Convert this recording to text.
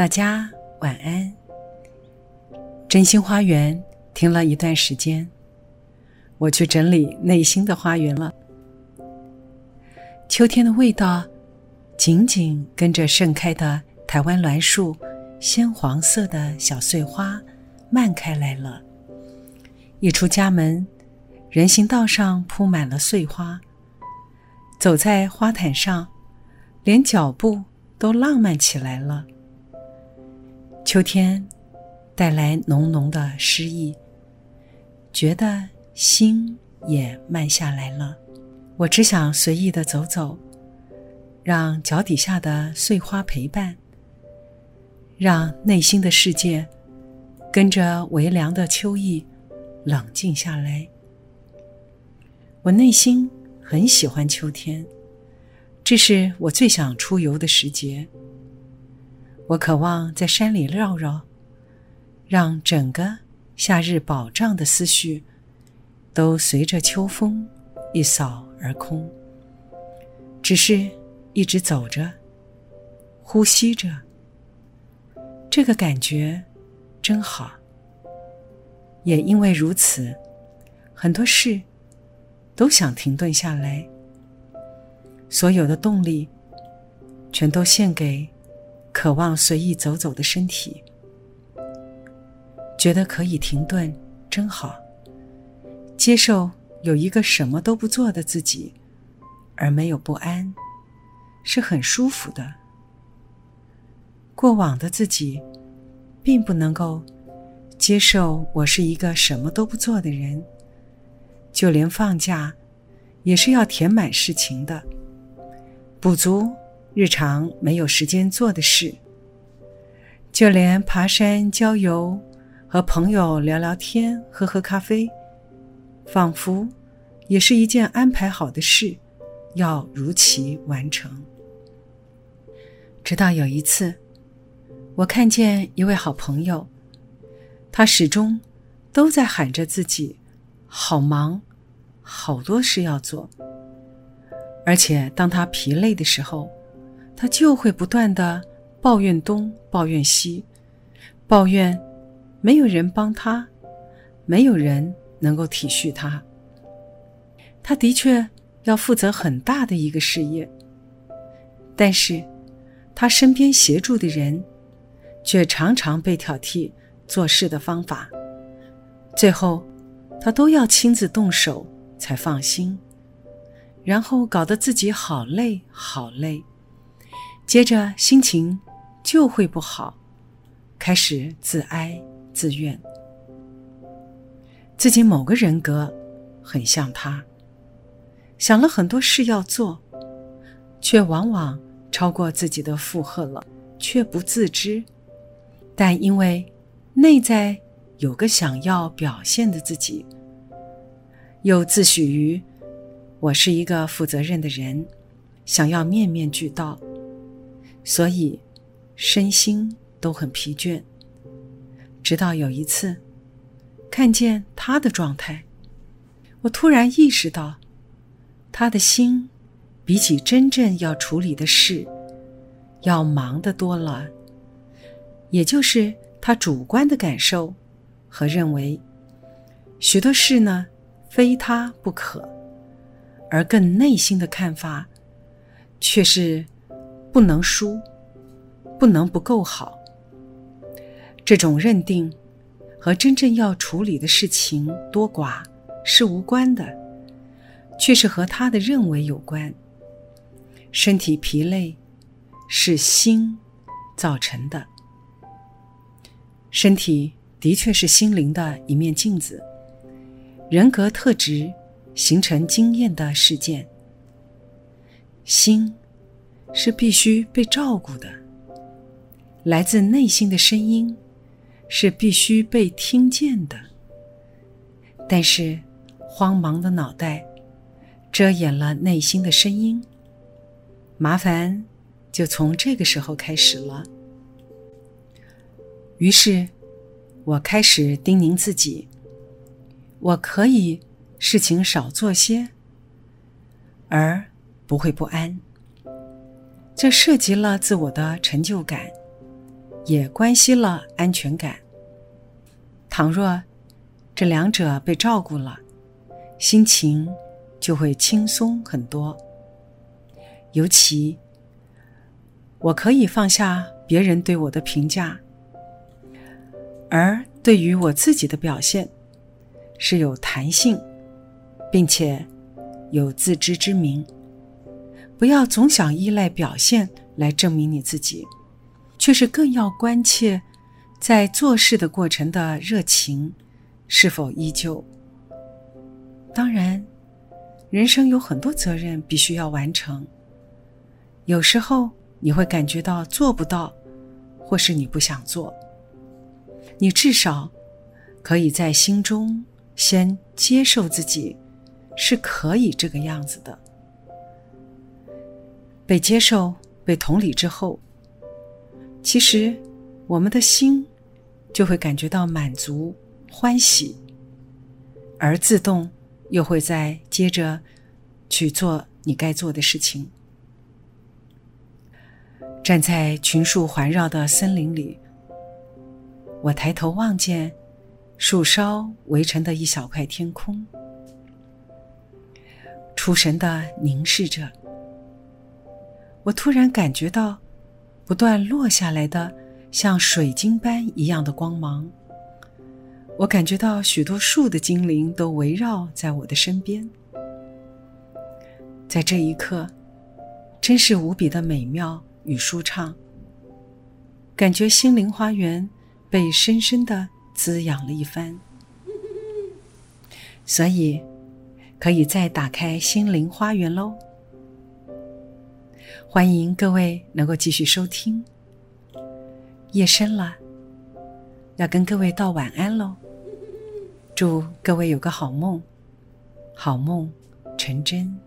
大家晚安。真心花园停了一段时间，我去整理内心的花园了。秋天的味道，紧紧跟着盛开的台湾栾树鲜黄色的小碎花漫开来了。一出家门，人行道上铺满了碎花，走在花毯上，连脚步都浪漫起来了。秋天带来浓浓的诗意，觉得心也慢下来了。我只想随意的走走，让脚底下的碎花陪伴，让内心的世界跟着微凉的秋意冷静下来。我内心很喜欢秋天，这是我最想出游的时节。我渴望在山里绕绕，让整个夏日饱胀的思绪都随着秋风一扫而空。只是一直走着，呼吸着，这个感觉真好。也因为如此，很多事都想停顿下来，所有的动力全都献给。渴望随意走走的身体，觉得可以停顿，真好。接受有一个什么都不做的自己，而没有不安，是很舒服的。过往的自己，并不能够接受我是一个什么都不做的人，就连放假，也是要填满事情的，补足。日常没有时间做的事，就连爬山、郊游、和朋友聊聊天、喝喝咖啡，仿佛也是一件安排好的事，要如期完成。直到有一次，我看见一位好朋友，他始终都在喊着自己好忙，好多事要做，而且当他疲累的时候。他就会不断的抱怨东，抱怨西，抱怨没有人帮他，没有人能够体恤他。他的确要负责很大的一个事业，但是他身边协助的人却常常被挑剔做事的方法，最后他都要亲自动手才放心，然后搞得自己好累好累。接着心情就会不好，开始自哀自怨。自己某个人格很像他，想了很多事要做，却往往超过自己的负荷了，却不自知。但因为内在有个想要表现的自己，又自诩于我是一个负责任的人，想要面面俱到。所以，身心都很疲倦。直到有一次，看见他的状态，我突然意识到，他的心比起真正要处理的事，要忙得多了。也就是他主观的感受和认为，许多事呢，非他不可；而更内心的看法，却是。不能输，不能不够好。这种认定和真正要处理的事情多寡是无关的，却是和他的认为有关。身体疲累是心造成的，身体的确是心灵的一面镜子，人格特质形成经验的事件，心。是必须被照顾的，来自内心的声音是必须被听见的，但是慌忙的脑袋遮掩了内心的声音，麻烦就从这个时候开始了。于是，我开始叮咛自己：我可以事情少做些，而不会不安。这涉及了自我的成就感。也关系了安全感。倘若这两者被照顾了，心情就会轻松很多。尤其，我可以放下别人对我的评价，而对于我自己的表现是有弹性，并且有自知之明。不要总想依赖表现来证明你自己。却是更要关切，在做事的过程的热情是否依旧。当然，人生有很多责任必须要完成。有时候你会感觉到做不到，或是你不想做。你至少可以在心中先接受自己是可以这个样子的。被接受、被同理之后。其实，我们的心就会感觉到满足、欢喜，而自动又会再接着去做你该做的事情。站在群树环绕的森林里，我抬头望见树梢围成的一小块天空，出神的凝视着。我突然感觉到。不断落下来的像水晶般一样的光芒，我感觉到许多树的精灵都围绕在我的身边。在这一刻，真是无比的美妙与舒畅，感觉心灵花园被深深的滋养了一番。所以，可以再打开心灵花园喽。欢迎各位能够继续收听。夜深了，要跟各位道晚安喽。祝各位有个好梦，好梦成真。